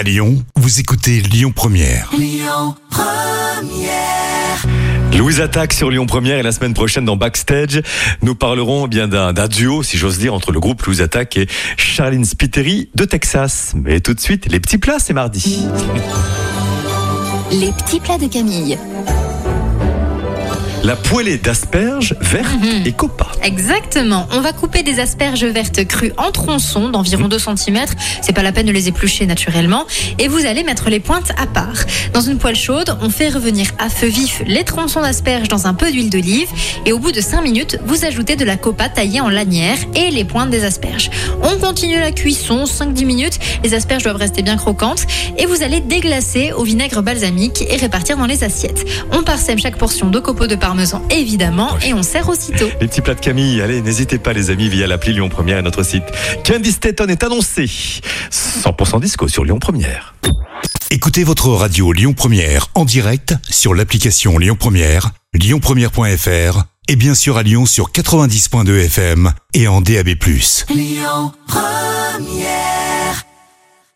À Lyon, vous écoutez Lyon Première. Louise Attaque sur Lyon Première et la semaine prochaine dans Backstage, nous parlerons eh bien d'un d'un duo, si j'ose dire, entre le groupe Louise Attaque et Charlene Spiteri de Texas. Mais tout de suite, les petits plats, c'est mardi. Les petits plats de Camille. La poêlée d'asperges vertes Mhm. et copa. Exactement. On va couper des asperges vertes crues en tronçons d'environ 2 cm. C'est pas la peine de les éplucher naturellement. Et vous allez mettre les pointes à part. Dans une poêle chaude, on fait revenir à feu vif les tronçons d'asperges dans un peu d'huile d'olive. Et au bout de 5 minutes, vous ajoutez de la copa taillée en lanière et les pointes des asperges. On continue la cuisson 5-10 minutes. Les asperges doivent rester bien croquantes. Et vous allez déglacer au vinaigre balsamique et répartir dans les assiettes. On parsème chaque portion de copeaux de parmesan évidemment et on sert aussitôt. Les petits plats de Camille, allez, n'hésitez pas les amis via l'appli Lyon Première et notre site. Candy Staton est annoncé. 100% disco sur Lyon Première. Écoutez votre radio Lyon Première en direct sur l'application Lyon Première, lyonpremière.fr et bien sûr à Lyon sur 90.2 FM et en DAB+. Lyon Première